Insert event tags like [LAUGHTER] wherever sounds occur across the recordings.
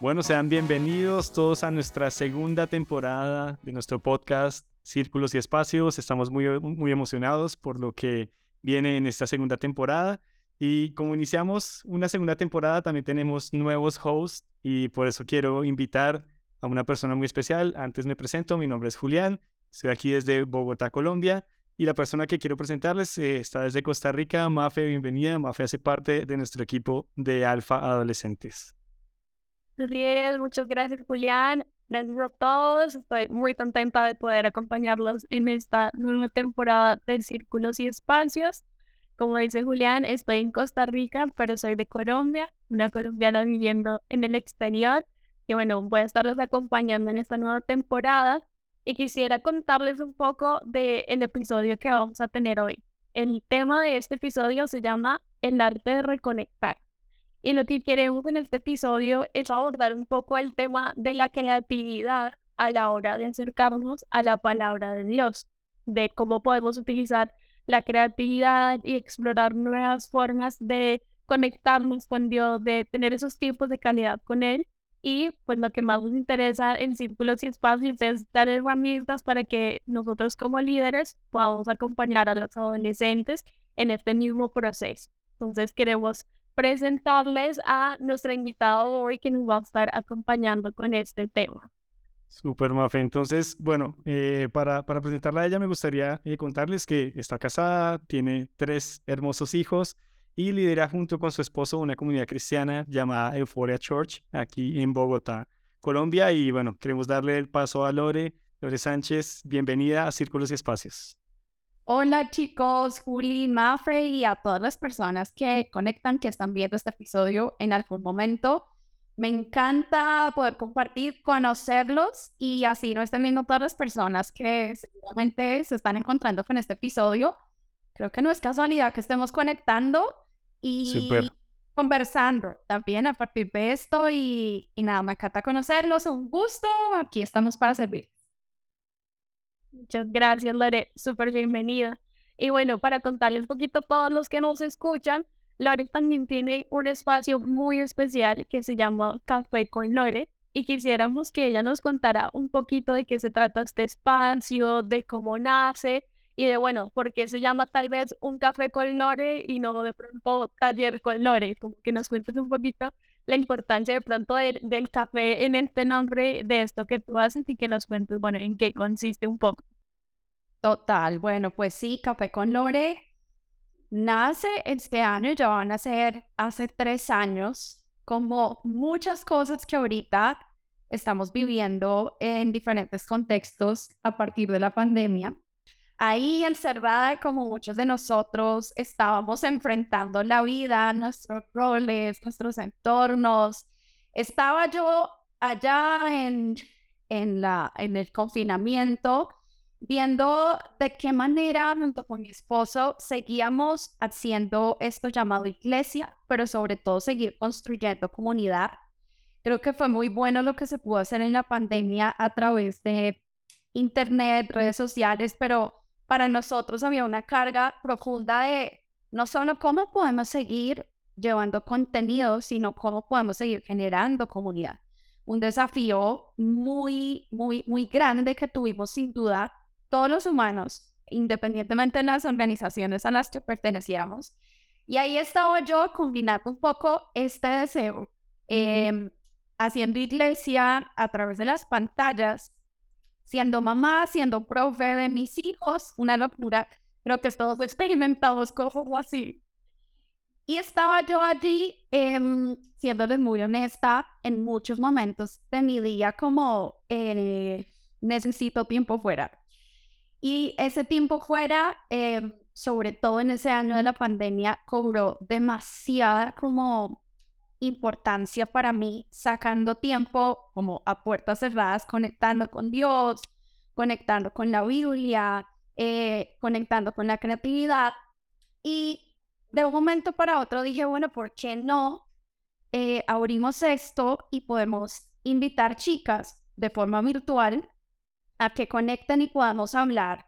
Bueno, sean bienvenidos todos a nuestra segunda temporada de nuestro podcast Círculos y Espacios. Estamos muy, muy emocionados por lo que viene en esta segunda temporada. Y como iniciamos una segunda temporada, también tenemos nuevos hosts y por eso quiero invitar a una persona muy especial. Antes me presento, mi nombre es Julián, estoy aquí desde Bogotá, Colombia. Y la persona que quiero presentarles eh, está desde Costa Rica. Mafe, bienvenida. Mafe hace parte de nuestro equipo de Alfa Adolescentes. Bien, muchas gracias Julián. Gracias a todos. Estoy muy contenta de poder acompañarlos en esta nueva temporada de Círculos y Espacios. Como dice Julián, estoy en Costa Rica, pero soy de Colombia, una colombiana viviendo en el exterior. Y bueno, voy a estarlos acompañando en esta nueva temporada. Y quisiera contarles un poco del el episodio que vamos a tener hoy. El tema de este episodio se llama El arte de reconectar. Y lo que queremos en este episodio es abordar un poco el tema de la creatividad a la hora de acercarnos a la palabra de Dios, de cómo podemos utilizar la creatividad y explorar nuevas formas de conectarnos con Dios, de tener esos tiempos de calidad con Él. Y pues lo que más nos interesa en Círculos y Espacios es dar herramientas para que nosotros como líderes podamos acompañar a los adolescentes en este mismo proceso. Entonces queremos presentarles a nuestra invitada hoy que nos va a estar acompañando con este tema. Super Mafe. Entonces, bueno, eh, para, para presentarla a ella me gustaría eh, contarles que está casada, tiene tres hermosos hijos y lidera junto con su esposo una comunidad cristiana llamada Euphoria Church aquí en Bogotá, Colombia. Y bueno, queremos darle el paso a Lore. Lore Sánchez, bienvenida a Círculos y Espacios. Hola chicos, Juli, Mafre y a todas las personas que conectan, que están viendo este episodio en algún momento. Me encanta poder compartir, conocerlos y así no estén viendo todas las personas que seguramente se están encontrando con este episodio. Creo que no es casualidad que estemos conectando y conversando también a partir de esto y, y nada, me encanta conocerlos, un gusto, aquí estamos para servir. Muchas gracias, Lore. Súper bienvenida. Y bueno, para contarles un poquito a todos los que nos escuchan, Lore también tiene un espacio muy especial que se llama Café con Lore. Y quisiéramos que ella nos contara un poquito de qué se trata este espacio, de cómo nace y de, bueno, por qué se llama tal vez un café con Lore y no de pronto taller con Lore. Como que nos cuentes un poquito la importancia de pronto del café en este nombre de esto que tú haces y que nos cuentes, bueno, en qué consiste un poco. Total, bueno, pues sí, Café con Lore nace este año, ya van a ser hace tres años, como muchas cosas que ahorita estamos viviendo en diferentes contextos a partir de la pandemia ahí encerrada como muchos de nosotros estábamos enfrentando la vida, nuestros roles, nuestros entornos. Estaba yo allá en, en, la, en el confinamiento viendo de qué manera junto con mi esposo seguíamos haciendo esto llamado iglesia, pero sobre todo seguir construyendo comunidad. Creo que fue muy bueno lo que se pudo hacer en la pandemia a través de internet, redes sociales, pero para nosotros había una carga profunda de no solo cómo podemos seguir llevando contenido, sino cómo podemos seguir generando comunidad. Un desafío muy, muy, muy grande que tuvimos sin duda todos los humanos, independientemente de las organizaciones a las que pertenecíamos. Y ahí estaba yo combinando un poco este deseo, em, haciendo iglesia a través de las pantallas, siendo mamá, siendo profe de mis hijos, una locura. Creo que todos experimentados como así. Y estaba yo allí, eh, siéndoles muy honesta, en muchos momentos de mi día como eh, necesito tiempo fuera. Y ese tiempo fuera, em, sobre todo en ese año de la pandemia, cobró demasiada como importancia para mí sacando tiempo como a puertas cerradas, conectando con Dios, conectando con la Biblia, eh, conectando con la creatividad. Y de un momento para otro dije, bueno, ¿por qué no eh, abrimos esto y podemos invitar chicas de forma virtual a que conecten y podamos hablar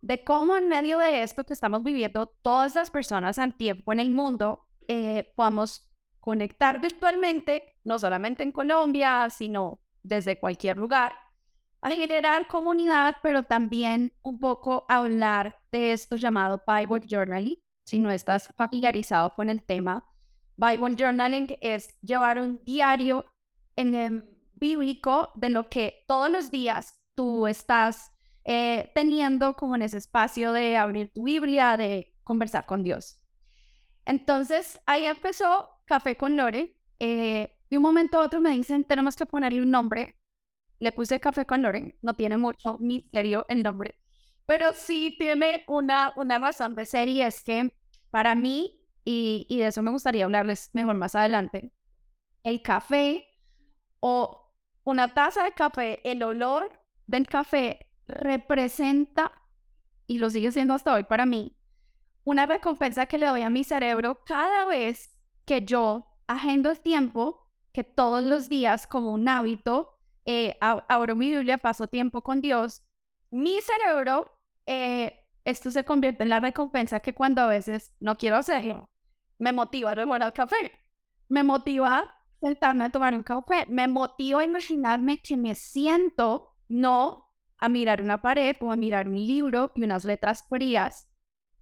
de cómo en medio de esto que estamos viviendo, todas las personas al tiempo en el mundo eh, podamos conectar virtualmente, no solamente en Colombia, sino desde cualquier lugar, a generar comunidad, pero también un poco hablar de esto llamado Bible Journaling, si no estás familiarizado con el tema. Bible Journaling es llevar un diario en el bíblico de lo que todos los días tú estás eh, teniendo como en ese espacio de abrir tu Biblia, de conversar con Dios. Entonces ahí empezó Café con Lore. Eh, de un momento a otro me dicen, tenemos que ponerle un nombre. Le puse Café con Lore, no tiene mucho misterio el nombre, pero sí tiene una, una razón de ser y es que para mí, y, y de eso me gustaría hablarles mejor más adelante, el café o una taza de café, el olor del café representa, y lo sigue siendo hasta hoy para mí, una recompensa que le doy a mi cerebro cada vez que yo agendo el tiempo, que todos los días como un hábito, eh, abro mi Biblia, paso tiempo con Dios, mi cerebro, eh, esto se convierte en la recompensa que cuando a veces no quiero hacerlo, me motiva a tomar el café, me motiva sentarme a tomar un café, me motiva a imaginarme que me siento no a mirar una pared o a mirar un libro y unas letras frías,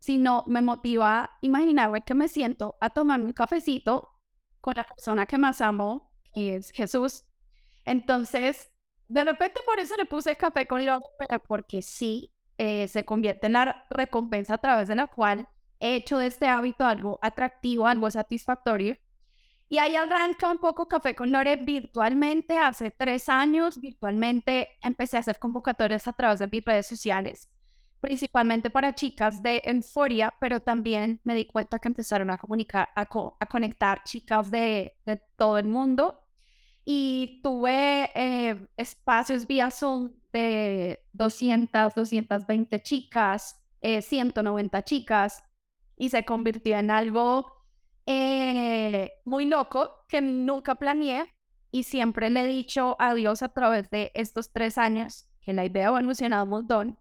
sino me motiva a imaginarme que me siento a tomar un cafecito con la persona que más amo, que es Jesús. Entonces, de repente por eso le puse café con loco, pero porque sí, eh, se convierte en la recompensa a través de la cual he hecho de este hábito algo atractivo, algo satisfactorio y ahí arranca un poco Café con Lore virtualmente. Hace tres años, virtualmente, empecé a hacer convocatorias a través de mis redes sociales, principalmente para chicas de Euforia, pero también me di cuenta que empezaron a comunicar, a, conectar chicas de, todo el mundo. Y tuve eh, espacios vía Zoom de 200, 220 chicas, 190 eh, chicas, y se convirtió en algo eh, muy loco que nunca planeé y siempre le he dicho a Dios a través de estos tres años que la idea ha evolucionado un montón,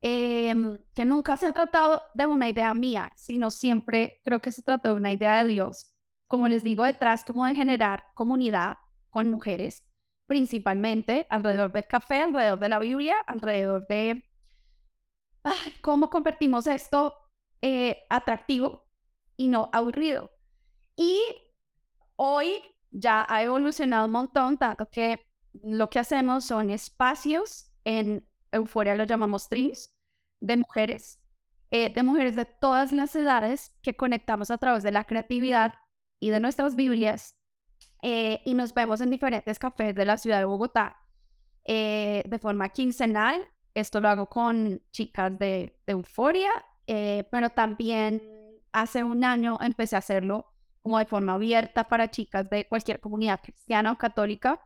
em, que nunca se ha tratado de una idea mía, sino siempre creo que se trata de una idea de Dios. Como les digo detrás, como de generar comunidad con mujeres, principalmente alrededor del café, alrededor de la Biblia, alrededor de cómo convertimos esto eh, atractivo y no aburrido. Y hoy ya ha evolucionado un montón, tanto que lo que hacemos son espacios, en Euforia lo llamamos tris, de mujeres, eh, de mujeres de todas las edades que conectamos a través de la creatividad y de nuestras Biblias. Eh, y nos vemos en diferentes cafés de la ciudad de Bogotá eh, de forma quincenal. Esto lo hago con chicas de, de Euforia, pero también hace un año empecé a hacerlo como de forma abierta para chicas de cualquier comunidad cristiana o católica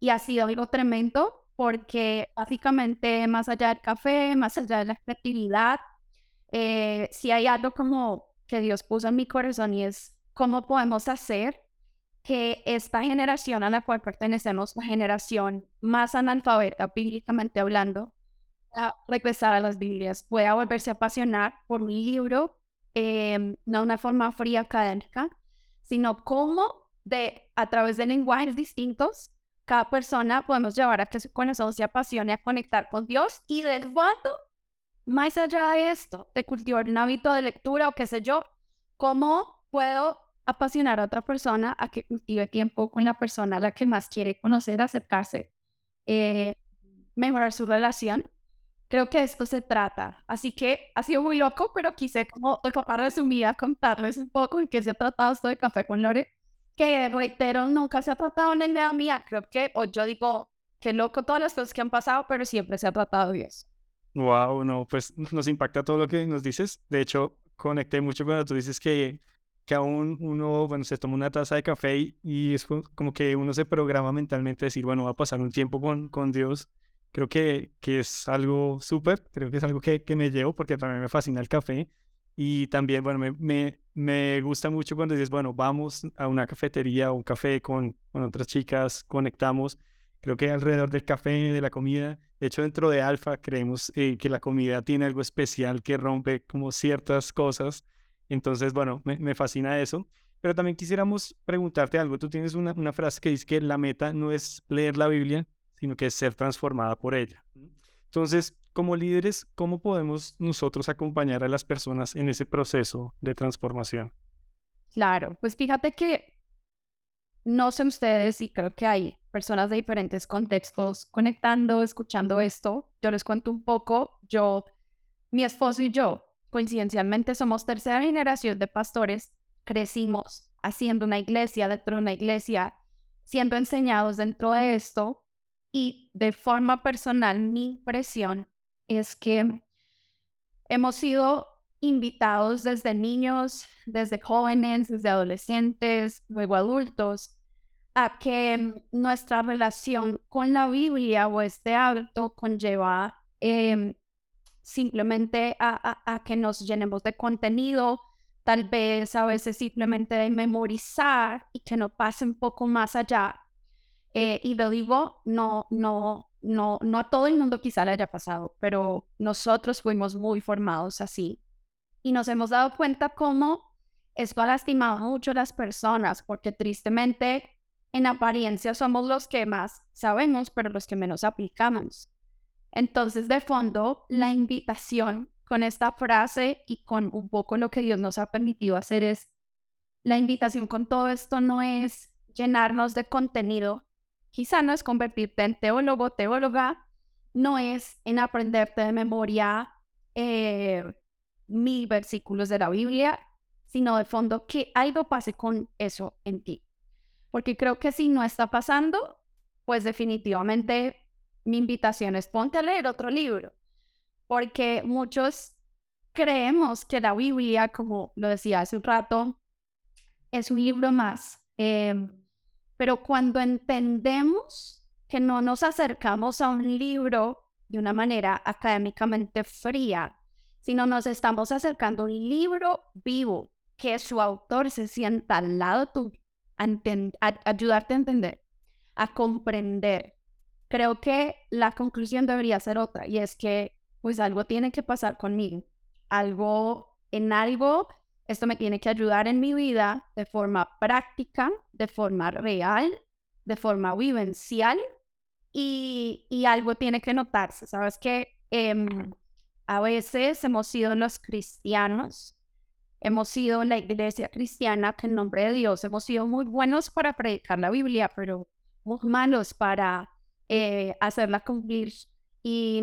y ha sido algo tremendo porque básicamente más allá del café, más allá de la creatividad, eh, si hay algo como que Dios puso en mi corazón y es cómo podemos hacer que esta generación a la cual pertenecemos, la generación más analfabeta, bíblicamente hablando, a regresar a las Biblias, pueda volverse a apasionar por un libro Em, no de una forma fría académica, sino cómo de, a través de lenguajes distintos, cada persona podemos llevar a que su corazón se apasione a conectar con Dios y del cuando, más allá de esto, de cultivar un hábito de lectura o qué sé yo, cómo puedo apasionar a otra persona a que cultive tiempo con la persona a la que más quiere conocer, acercarse, eh, mejorar su relación Creo que esto se trata. Así que ha sido muy loco, pero quise como de forma resumida contarles un poco en qué se ha tratado esto de Café con Lore, que reitero, nunca se ha tratado en la idea mía. Creo que, o yo digo, qué loco todas las cosas que han pasado, pero siempre se ha tratado de eso. Wow, no, pues [LAUGHS] nos impacta todo lo que nos dices. De hecho, conecté mucho cuando tú dices que, que aún uno, bueno, se toma una taza de café y, es como que uno se programa mentalmente decir, bueno, va a pasar un tiempo con, con Dios creo que, que es algo súper, creo que es algo que, que, me llevo porque también me fascina el café y también, bueno, me, me, me, gusta mucho cuando dices, bueno, vamos a una cafetería o un café con, con otras chicas, conectamos. Creo que alrededor del café, de la comida, De hecho, dentro de Alfa creemos eh, que la comida tiene algo especial que rompe como ciertas cosas. Entonces, bueno, me, fascina eso. Pero también quisiéramos preguntarte algo. Tú tienes una, una frase que dice que la meta no es leer la Biblia, sino que es ser transformada por ella. Entonces, como líderes, ¿cómo podemos nosotros acompañar a las personas en ese proceso de transformación? Claro, pues fíjate que no sé ustedes y creo que hay personas de diferentes contextos conectando, escuchando esto. Yo les cuento un poco. Yo, mi esposo y yo, coincidencialmente somos tercera generación de pastores. Crecimos haciendo una iglesia dentro de una iglesia, siendo enseñados dentro de esto. Y de forma personal, mi impresión es que hemos sido invitados desde niños, desde jóvenes, desde adolescentes, luego adultos, a que nuestra relación con la Biblia o este hábito conlleva em, simplemente a, que nos llenemos de contenido, tal vez a veces simplemente de memorizar y que no pase un poco más allá. Eh, y lo digo, no, no, no, no a todo el mundo quizá le haya pasado, pero nosotros fuimos muy formados así. Y nos hemos dado cuenta cómo esto ha lastimado mucho a las personas, porque tristemente en apariencia somos los que más sabemos, pero los que menos aplicamos. Entonces, de fondo, la invitación con esta frase y con un poco lo que Dios nos ha permitido hacer es, la invitación con todo esto no es llenarnos de contenido, quizá no es convertirte en teólogo, teóloga, no es en aprenderte de memoria eh, mil versículos de la Biblia, sino de fondo que algo pase con eso en ti. Porque creo que si no está pasando, pues definitivamente mi invitación es ponte a leer otro libro, porque muchos creemos que la Biblia, como lo decía hace un rato, es un libro más, em, pero cuando entendemos que no nos acercamos a un libro de una manera académicamente fría, sino nos estamos acercando a un libro vivo, que su autor se sienta al lado tuyo ayudarte a entender, a comprender. Creo que la conclusión debería ser otra y es que pues algo tiene que pasar conmigo, algo en algo, esto me tiene que ayudar en mi vida de forma práctica, de forma real, de forma vivencial y, y algo tiene que notarse. Sabes que em, a veces hemos sido los cristianos hemos sido la iglesia cristiana que en nombre de Dios hemos sido muy buenos para predicar la Biblia, pero muy malos para eh, hacerla cumplir. Y,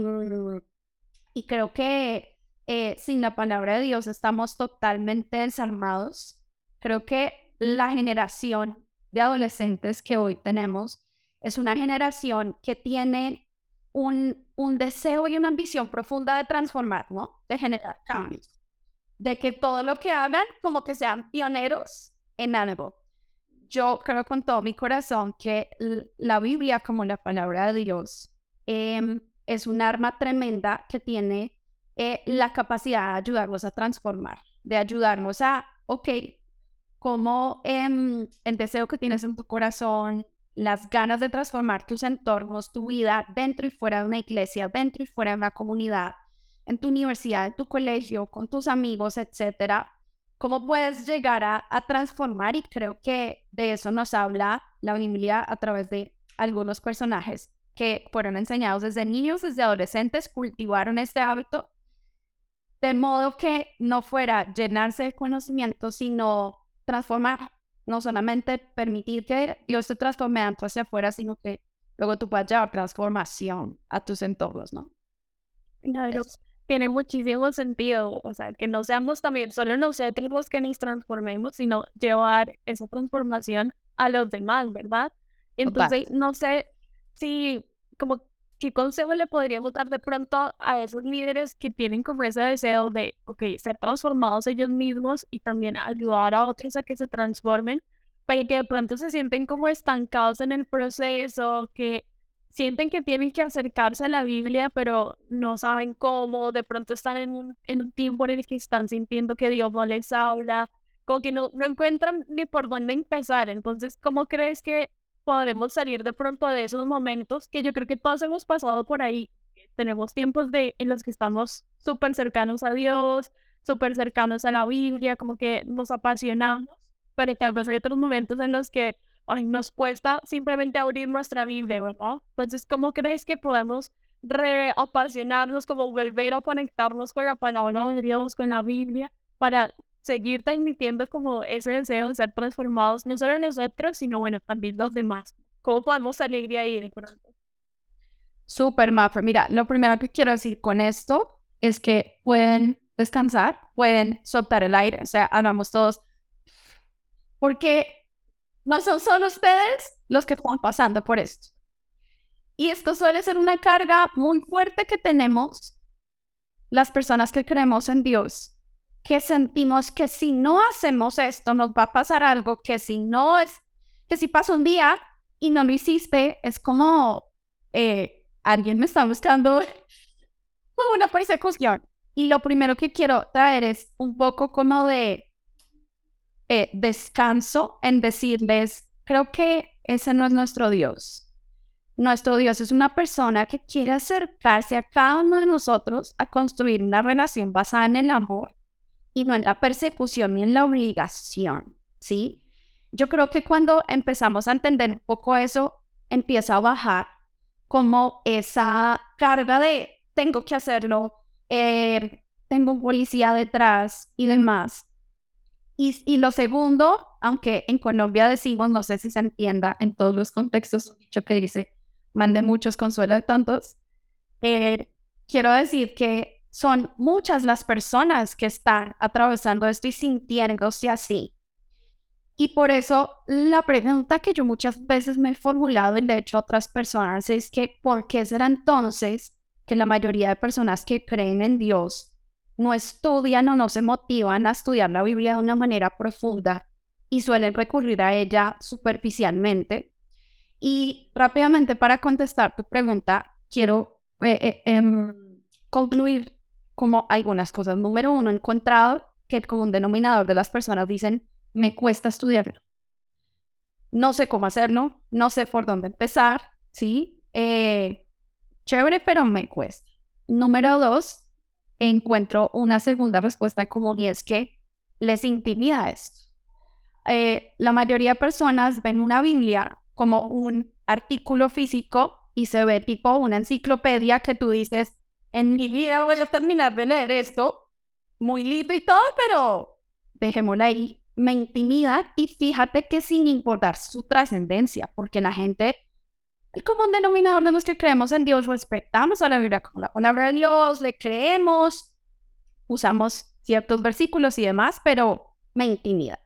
y creo que eh, sin la palabra de Dios estamos totalmente desarmados. Creo que la generación de adolescentes que hoy tenemos es una generación que tiene un, un deseo y una ambición profunda de transformar, ¿no? De generar cambios de que todo lo que hagan como que sean pioneros en algo. Yo creo con todo mi corazón que la Biblia como la palabra de Dios em, es un arma tremenda que tiene eh, la capacidad de ayudarnos a transformar, de ayudarnos a, ok, como em, el deseo que tienes en tu corazón, las ganas de transformar tus entornos, tu vida dentro y fuera de una iglesia, dentro y fuera de una comunidad, en tu universidad, en tu colegio, con tus amigos, etcétera, cómo puedes llegar a, transformar y creo que de eso nos habla la Biblia a través de algunos personajes que fueron enseñados desde niños, desde adolescentes, cultivaron este hábito, de modo que no fuera llenarse de conocimiento, sino transformar, no solamente permitir que Dios te transforme hacia afuera, sino que luego tú puedas llevar transformación a tus entornos, ¿no? tiene muchísimo sentido, o sea, que no seamos también solo nosotros que nos transformemos, sino llevar esa transformación a los demás, ¿verdad? Entonces, no sé si, como, ¿qué consejo le podríamos dar de pronto a esos líderes que tienen como ese deseo de, ok, ser transformados ellos mismos y también ayudar a otros a que se transformen, para que de pronto se sienten como estancados en el proceso, que sienten que tienen que acercarse a la Biblia, pero no saben cómo, de pronto están en un, en un tiempo en el que están sintiendo que Dios no les habla, como que no, no encuentran ni por dónde empezar. Entonces, ¿cómo crees que podremos salir de pronto de esos momentos que yo creo que todos hemos pasado por ahí, tenemos tiempos de, en los que estamos súper cercanos a Dios, súper cercanos a la Biblia, como que nos apasionamos, pero tal vez hay otros momentos en los que ay, nos cuesta simplemente abrir nuestra Biblia, ¿verdad? Entonces, ¿cómo crees que podemos reapasionarnos, como volver a conectarnos con la palabra de Dios, con la Biblia, para seguir transmitiendo como ese deseo de ser transformados, no solo nosotros, sino bueno, también los demás. ¿Cómo podemos salir de ahí de pronto? Súper, Maffer. Mira, lo primero que quiero decir con esto es que pueden descansar, pueden soltar el aire, o sea, hablamos todos, porque no son solo ustedes los que están pasando por esto. Y esto suele ser una carga muy fuerte que tenemos las personas que creemos en Dios, que sentimos que si no hacemos esto nos va a pasar algo, que si no es, que si pasa un día y no lo hiciste, es como eh, alguien me está buscando [LAUGHS] una persecución. Y lo primero que quiero traer es un poco como de eh, descanso en decirles, creo que ese no es nuestro Dios. Nuestro Dios es una persona que quiere acercarse a cada uno de nosotros a construir una relación basada en el amor y no en la persecución ni en la obligación, ¿sí? Yo creo que cuando empezamos a entender un poco eso, empieza a bajar como esa carga de tengo que hacerlo, eh, tengo un policía detrás y demás. Y, y, lo segundo, aunque en Colombia decimos, no sé si se entienda en todos los contextos, dicho que dice, mande muchos, consuelo de tantos, eh, quiero decir que son muchas las personas que están atravesando esto y sintiéndose así. Y por eso la pregunta que yo muchas veces me he formulado y de hecho otras personas es que ¿por qué será entonces que la mayoría de personas que creen en Dios no estudian o no se motivan a estudiar la Biblia de una manera profunda y suelen recurrir a ella superficialmente? Y rápidamente para contestar tu pregunta, quiero eh, eh, em, concluir como algunas cosas. Número uno, he encontrado que el común denominador de las personas dicen, me cuesta estudiarlo. No sé cómo hacerlo, no sé por dónde empezar, ¿sí? Eh, chévere, pero me cuesta. Número dos, encuentro una segunda respuesta común y es que les intimida esto. la mayoría de personas ven una Biblia como un artículo físico y se ve tipo una enciclopedia que tú dices, en mi vida voy a terminar de leer esto, muy lindo y todo, pero dejémosla ahí. Me intimida y fíjate que sin importar su trascendencia, porque la gente, el común denominador de los que creemos en Dios, respetamos a la Biblia como la palabra de Dios, le creemos, usamos ciertos versículos y demás, pero me intimida.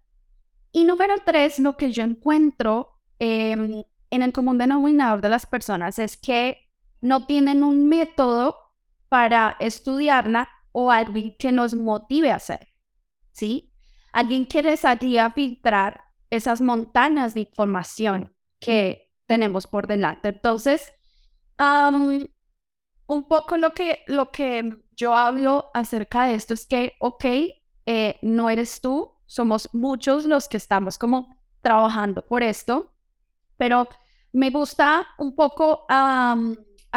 Y número tres, lo que yo encuentro Em, en el común denominador de las personas es que no tienen un método para estudiarla o alguien que nos motive a hacer, ¿sí? Alguien que les ayude a filtrar esas montañas de información que tenemos por delante. Entonces, un poco lo que, lo que yo hablo acerca de esto es que, ok, eh, no eres tú, somos muchos los que estamos como trabajando por esto, pero me gusta un poco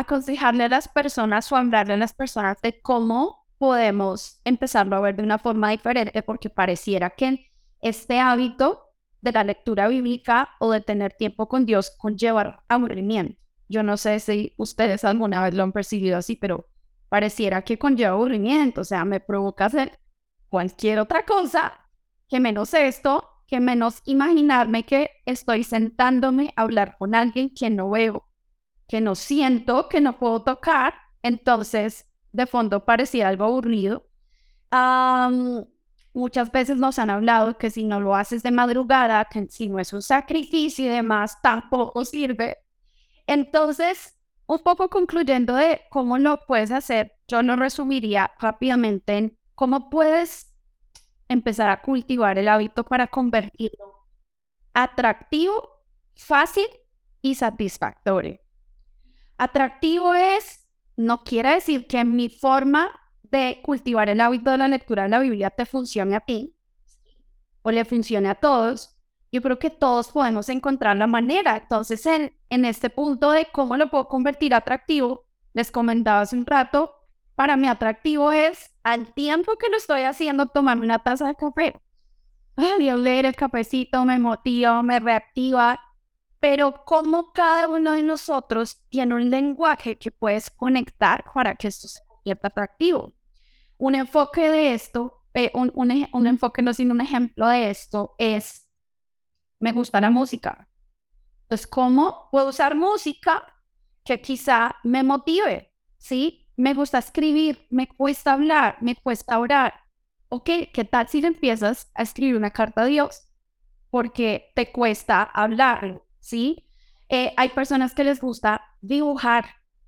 aconsejarle a las personas o hablarle a las personas de cómo podemos empezarlo a ver de una forma diferente, porque pareciera que este hábito de la lectura bíblica o de tener tiempo con Dios conlleva aburrimiento. Yo no sé si ustedes alguna vez lo han percibido así, pero pareciera que conlleva aburrimiento, o sea, me provoca hacer cualquier otra cosa que menos esto que menos imaginarme que estoy sentándome a hablar con alguien que no veo, que no siento, que no puedo tocar. Entonces, de fondo parecía algo aburrido. muchas veces nos han hablado que si no lo haces de madrugada, que si no es un sacrificio y demás, tampoco sirve. Entonces, un poco concluyendo de cómo lo puedes hacer, yo lo resumiría rápidamente en cómo puedes empezar a cultivar el hábito para convertirlo atractivo, fácil y satisfactorio. Atractivo es, no quiere decir que mi forma de cultivar el hábito de la lectura de la Biblia te funcione a ti o le funcione a todos. Yo creo que todos podemos encontrar la manera. Entonces, en, en este punto de cómo lo puedo convertir atractivo, les comentaba hace un rato, para mí atractivo es al tiempo que lo estoy haciendo tomarme una taza de café. Ay, leer el cafecito me motiva, me reactiva, pero como cada uno de nosotros tiene un lenguaje que puedes conectar para que esto se convierta atractivo. Un enfoque de esto, eh, un, un, un enfoque no sino un ejemplo de esto es, me gusta la música. Entonces, ¿cómo puedo usar música que quizá me motive? ¿Sí? Me gusta escribir, me cuesta hablar, me cuesta orar. Ok, ¿qué tal si empiezas a escribir una carta a Dios? Porque te cuesta hablar, ¿sí? Eh, hay personas que les gusta dibujar,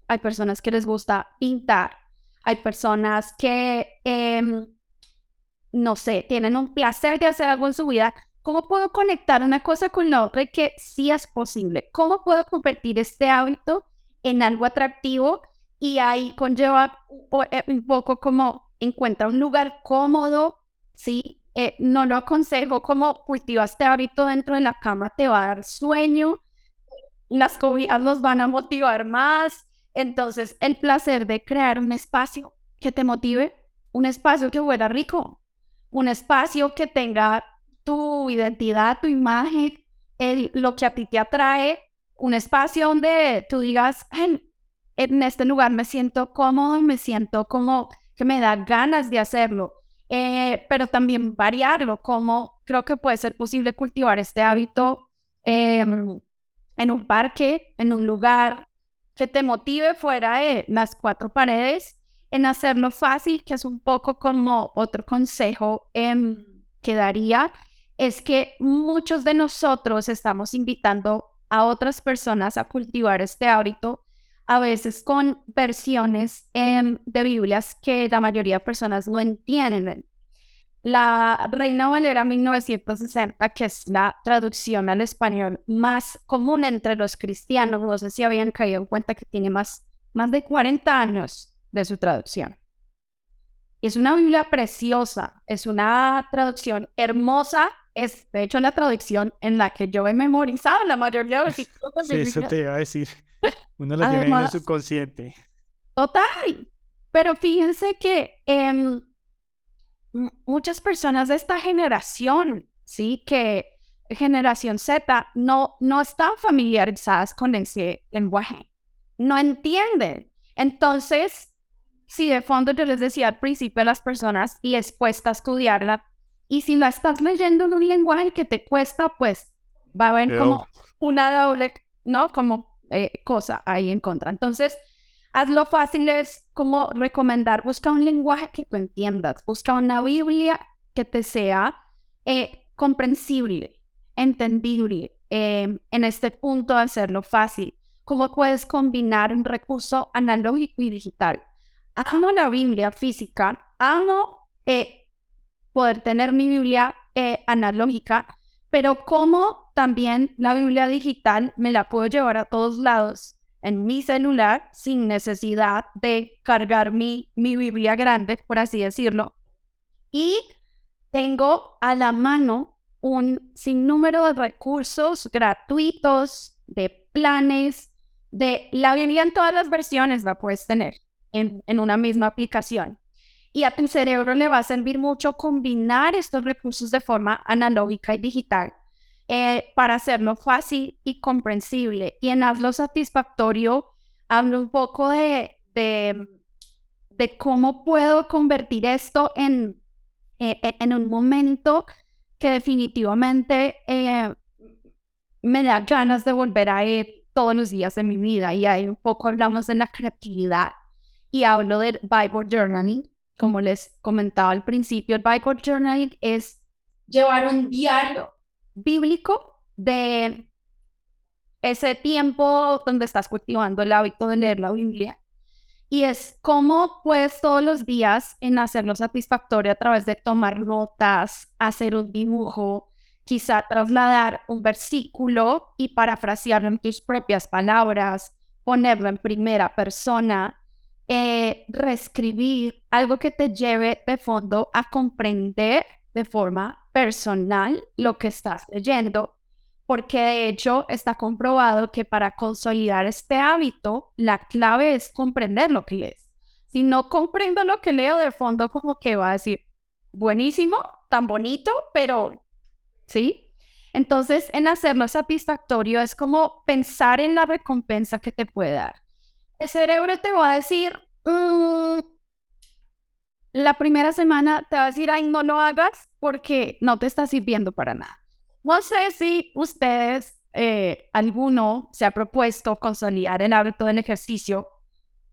hay personas que les gusta pintar, hay personas que, em, no sé, tienen un placer de hacer algo en su vida. ¿Cómo puedo conectar una cosa con la otra que sí es posible? ¿Cómo puedo convertir este hábito en algo atractivo? Y ahí conlleva eh, un poco como encuentra un lugar cómodo, ¿sí? Eh, no lo aconsejo como cultiva este hábito dentro de la cama, te va a dar sueño, las cobijas nos van a motivar más, entonces el placer de crear un espacio que te motive, un espacio que huela rico, un espacio que tenga tu identidad, tu imagen, lo que a ti te atrae, un espacio donde tú digas, en este lugar me siento cómodo, me siento como que me da ganas de hacerlo, eh, pero también variarlo, como creo que puede ser posible cultivar este hábito em, en un parque, en un lugar que te motive fuera de las cuatro paredes, en hacerlo fácil, que es un poco como otro consejo em, que daría, es que muchos de nosotros estamos invitando a otras personas a cultivar este hábito a veces con versiones em, de Biblias que la mayoría de personas no entienden. La Reina Valera 1960, que es la traducción al español más común entre los cristianos, no sé si habían caído en cuenta que tiene más, más de 40 años de su traducción. Es una Biblia preciosa, es una traducción hermosa, es de hecho la traducción en la que yo he memorizado la mayoría de los [LAUGHS] Sí, eso te iba a decir. Uno lo tiene en el subconsciente. Total. Pero fíjense que em, muchas personas de esta generación, sí, que generación Z, no, no están familiarizadas con ese lenguaje. No entienden. Entonces, si de fondo yo les decía al principio a las personas y es cuesta estudiarla, y si la estás leyendo en un lenguaje que te cuesta, pues va a haber como una doble, ¿no? Como eh, cosa ahí en contra. Entonces, hazlo fácil es como recomendar, busca un lenguaje que tú entiendas, busca una Biblia que te sea eh, comprensible, entendible, em, en este punto hacerlo fácil. ¿Cómo puedes combinar un recurso analógico y digital? Amo la Biblia física, amo eh, poder tener mi Biblia analógica, pero cómo también la Biblia digital me la puedo llevar a todos lados en mi celular sin necesidad de cargar mi, mi Biblia grande, por así decirlo. Y tengo a la mano un sinnúmero de recursos gratuitos, de planes, de la Biblia en todas las versiones la puedes tener en, en una misma aplicación. Y a tu cerebro le va a servir mucho combinar estos recursos de forma analógica y digital eh, para hacerlo fácil y comprensible. Y en Hazlo Satisfactorio hablo un poco de, de, de cómo puedo convertir esto en, eh, e, en un momento que definitivamente eh, me da ganas de volver a ir todos los días de mi vida. Y ahí un poco hablamos de la creatividad y hablo del Bible Journaling como les comentaba al principio, el Bible Journaling es llevar un diario bíblico de ese tiempo donde estás cultivando el hábito de leer la Biblia. Y es cómo puedes todos los días en hacerlo satisfactorio a través de tomar notas, hacer un dibujo, quizá trasladar un versículo y parafrasearlo en tus propias palabras, ponerlo en primera persona eh, reescribir algo que te lleve de fondo a comprender de forma personal lo que estás leyendo. porque de hecho está comprobado que para consolidar este hábito, la clave es comprender lo que lees. Si no comprendo lo que leo de fondo, como que va a decir, buenísimo, tan bonito, pero, ¿sí? Entonces, en hacerlo satisfactorio es como pensar en la recompensa que te puede dar. El cerebro te va a decir, mm, la primera semana te va a decir, ay, no lo hagas porque no te está sirviendo para nada. No sé si ustedes, eh, alguno se ha propuesto consolidar el hábito del ejercicio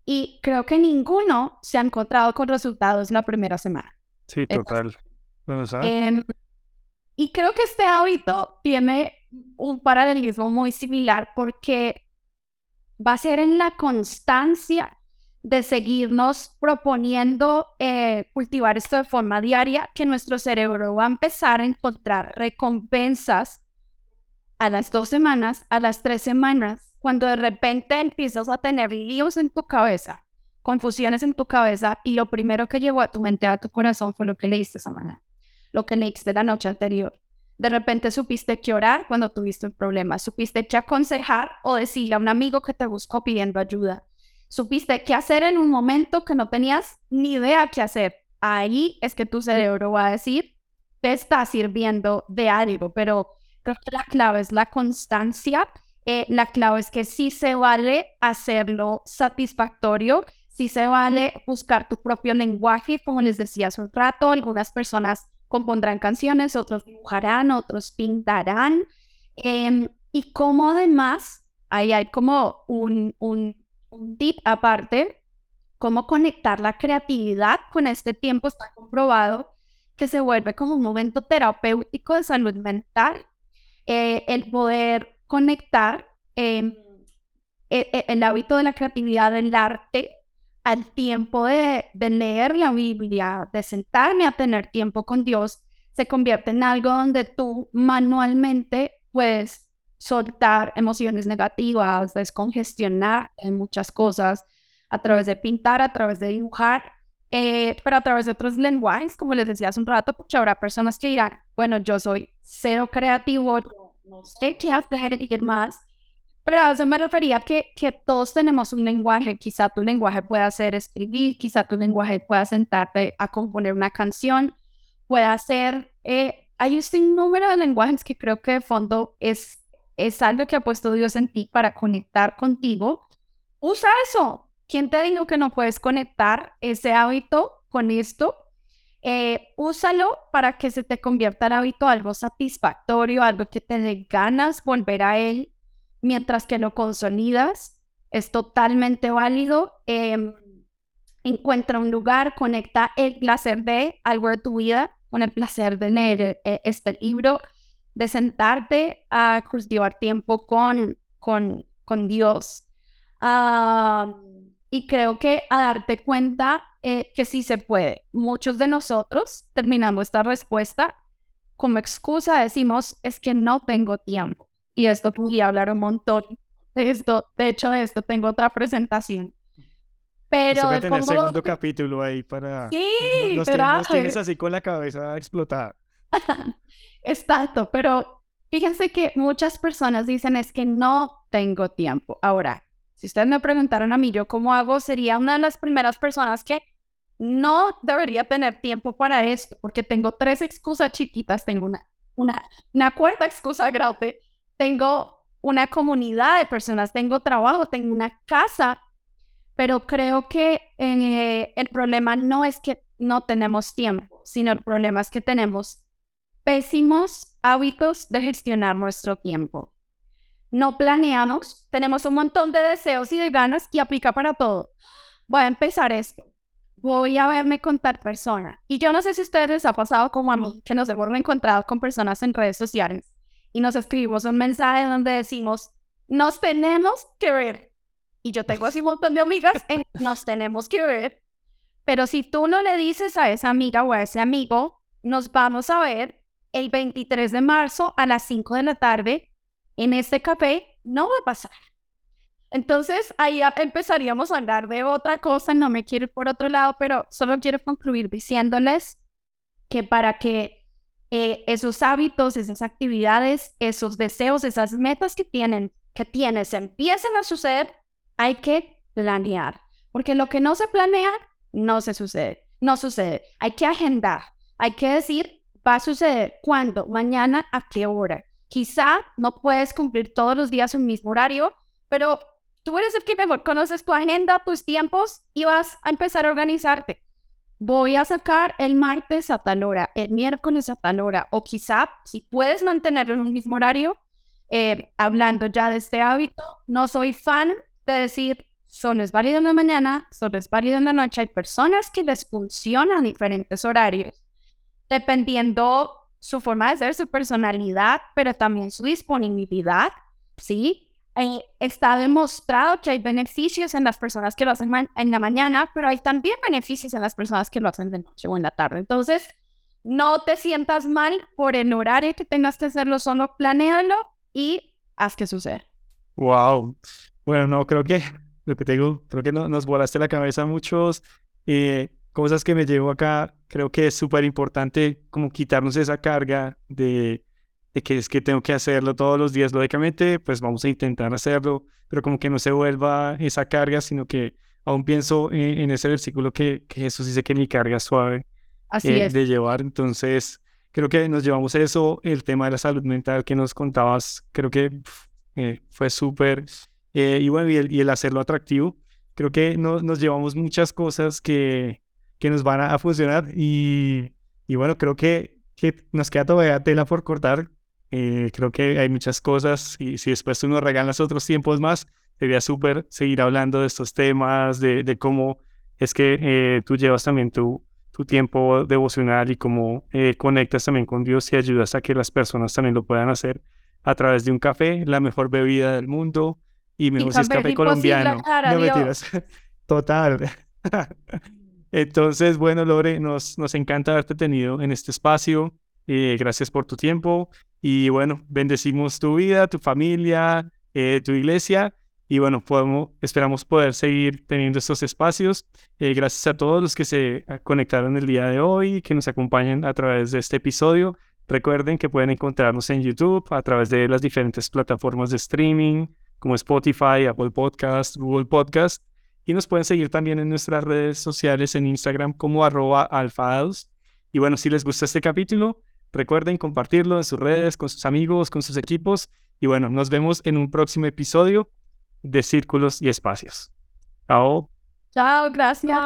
y creo que ninguno se ha encontrado con resultados la primera semana. Sí, total. Em, y creo que este hábito tiene un paralelismo muy similar porque va a ser en la constancia de seguirnos proponiendo eh, cultivar esto de forma diaria, que nuestro cerebro va a empezar a encontrar recompensas a las dos semanas, a las tres semanas, cuando de repente empiezas a tener líos en tu cabeza, confusiones en tu cabeza, y lo primero que llegó a tu mente, a tu corazón, fue lo que leíste esa mañana, lo que leíste la noche anterior. De repente supiste que orar cuando tuviste un problema, supiste que aconsejar o decirle a un amigo que te buscó pidiendo ayuda supiste qué hacer en un momento que no tenías ni idea qué hacer. Ahí es que tu cerebro va a decir, te está sirviendo de algo, pero creo que la clave es la constancia. Eh, la clave es que sí se vale hacerlo satisfactorio, sí se vale buscar tu propio lenguaje, como les decía hace un rato, algunas personas compondrán canciones, otros dibujarán, otros pintarán. Em, y como además, ahí hay como un, un un tip aparte, cómo conectar la creatividad con este tiempo está comprobado que se vuelve como un momento terapéutico de salud mental, eh, el poder conectar em, e, e, el hábito de la creatividad del arte al tiempo de, de leer la Biblia, de sentarme a tener tiempo con Dios, se convierte en algo donde tú manualmente puedes soltar emociones negativas, descongestionar en muchas cosas a través de pintar, a través de dibujar, eh, pero a través de otros lenguajes, como les decía hace un rato, porque habrá personas que dirán, bueno, yo soy cero creativo, no sé qué hacer y más, pero a eso me refería que, que todos tenemos un lenguaje, quizá tu lenguaje pueda ser escribir, quizá tu lenguaje pueda sentarte a componer una canción, pueda ser, eh, hay un sinnúmero de lenguajes que creo que de fondo es es algo que ha puesto Dios en ti para conectar contigo, usa eso. ¿Quién te dijo que no puedes conectar ese hábito con esto? Eh, úsalo para que se te convierta el hábito algo satisfactorio, algo que te dé ganas volver a él mientras que lo consolidas. Es totalmente válido. Em, encuentra un lugar, conecta el placer de algo de tu vida con el placer de leer eh, este libro de sentarte a cultivar tiempo con, con, con Dios. y creo que a darte cuenta eh, que sí se puede. Muchos de nosotros, terminando esta respuesta, como excusa decimos, es que no tengo tiempo. Y esto podría hablar un montón de esto. De hecho, de esto tengo otra presentación. Pero tener segundo capítulo ahí para... Sí, los, los tienes así con la cabeza explotada. [LAUGHS] Exacto, pero fíjense que muchas personas dicen es que no tengo tiempo. Ahora, si ustedes me preguntaron a mí, yo cómo hago, sería una de las primeras personas que no debería tener tiempo para esto, porque tengo tres excusas chiquitas, tengo una, una, una cuarta excusa grande, tengo una comunidad de personas, tengo trabajo, tengo una casa, pero creo que eh, el problema no es que no tenemos tiempo, sino el problema es que tenemos pésimos hábitos de gestionar nuestro tiempo. No planeamos, tenemos un montón de deseos y de ganas y aplica para todo. Voy a empezar esto. Voy a verme con tal persona. Y yo no sé si a ustedes les ha pasado como a mí, que nos hemos encontrado con personas en redes sociales y nos escribimos un mensaje donde decimos, nos tenemos que ver. Y yo tengo así un montón de amigas en nos tenemos que ver. Pero si tú no le dices a esa amiga o a ese amigo, nos vamos a ver, el 23 de marzo a las 5 de la tarde en este café, no va a pasar. Entonces ahí empezaríamos a hablar de otra cosa, no me quiero ir por otro lado, pero solo quiero concluir diciéndoles que para que eh, esos hábitos, esas actividades, esos deseos, esas metas que tienen, que tienes, empiecen a suceder, hay que planear. Porque lo que no se planea, no se sucede. No sucede. Hay que agendar. Hay que decir, va a suceder cuándo, mañana, a qué hora. Quizá no puedes cumplir todos los días un mismo horario, pero tú eres el que mejor conoces tu agenda, tus tiempos y vas a empezar a organizarte. Voy a sacar el martes a tal hora, el miércoles a tal hora, o quizá si puedes mantenerlo en un mismo horario, eh, hablando ya de este hábito, no soy fan de decir solo es válido en la mañana, solo es válido en la noche. Hay personas que les funcionan diferentes horarios, dependiendo su forma de ser, su personalidad, pero también su disponibilidad, ¿sí? Eh, está demostrado que hay beneficios en las personas que lo hacen en la mañana, pero hay también beneficios en las personas que lo hacen de noche o en la tarde. Entonces, no te sientas mal por el horario que tengas que hacerlo, solo planéalo y haz que suceda. Wow. Bueno, no, creo que lo que te creo que no, nos volaste la cabeza muchos eh, cosas que me llevo acá. Creo que es súper importante como quitarnos esa carga de, de que es que tengo que hacerlo todos los días. Lógicamente, pues vamos a intentar hacerlo, pero como que no se vuelva esa carga, sino que aún pienso en, ese versículo que, que, Jesús dice que mi carga es suave Así eh, de llevar. Entonces, creo que nos llevamos eso, el tema de la salud mental que nos contabas, creo que eh, fue súper eh, y bueno, y el, hacerlo atractivo. Creo que nos llevamos muchas cosas que, que nos van a, funcionar y, y, bueno, creo que, que, nos queda todavía tela por cortar. Eh, creo que hay muchas cosas y si después tú nos regalas otros tiempos más, sería súper seguir hablando de estos temas, de, de cómo es que eh, tú llevas también tu, tu tiempo devocional y cómo conectas también con Dios y ayudas a que las personas también lo puedan hacer a través de un café, la mejor bebida del mundo, y me gusta café colombiano. No me tiras. [LAUGHS] Total. [LAUGHS] Entonces, bueno, Lore, nos, nos encanta haberte tenido en este espacio. Eh, gracias por tu tiempo. Y bueno, bendecimos tu vida, tu familia, eh, tu iglesia. Y bueno, podemos, esperamos poder seguir teniendo estos espacios. Eh, gracias a todos los que se conectaron el día de hoy, que nos acompañan a través de este episodio. Recuerden que pueden encontrarnos en YouTube a través de las diferentes plataformas de streaming, como Spotify, Apple Podcast, Google Podcast. Y nos pueden seguir también en nuestras redes sociales en Instagram como arroba alfados. Y bueno, si les gusta este capítulo, recuerden compartirlo en sus redes, con sus amigos, con sus equipos. Y bueno, nos vemos en un próximo episodio de Círculos y Espacios. Chao. Chao, gracias.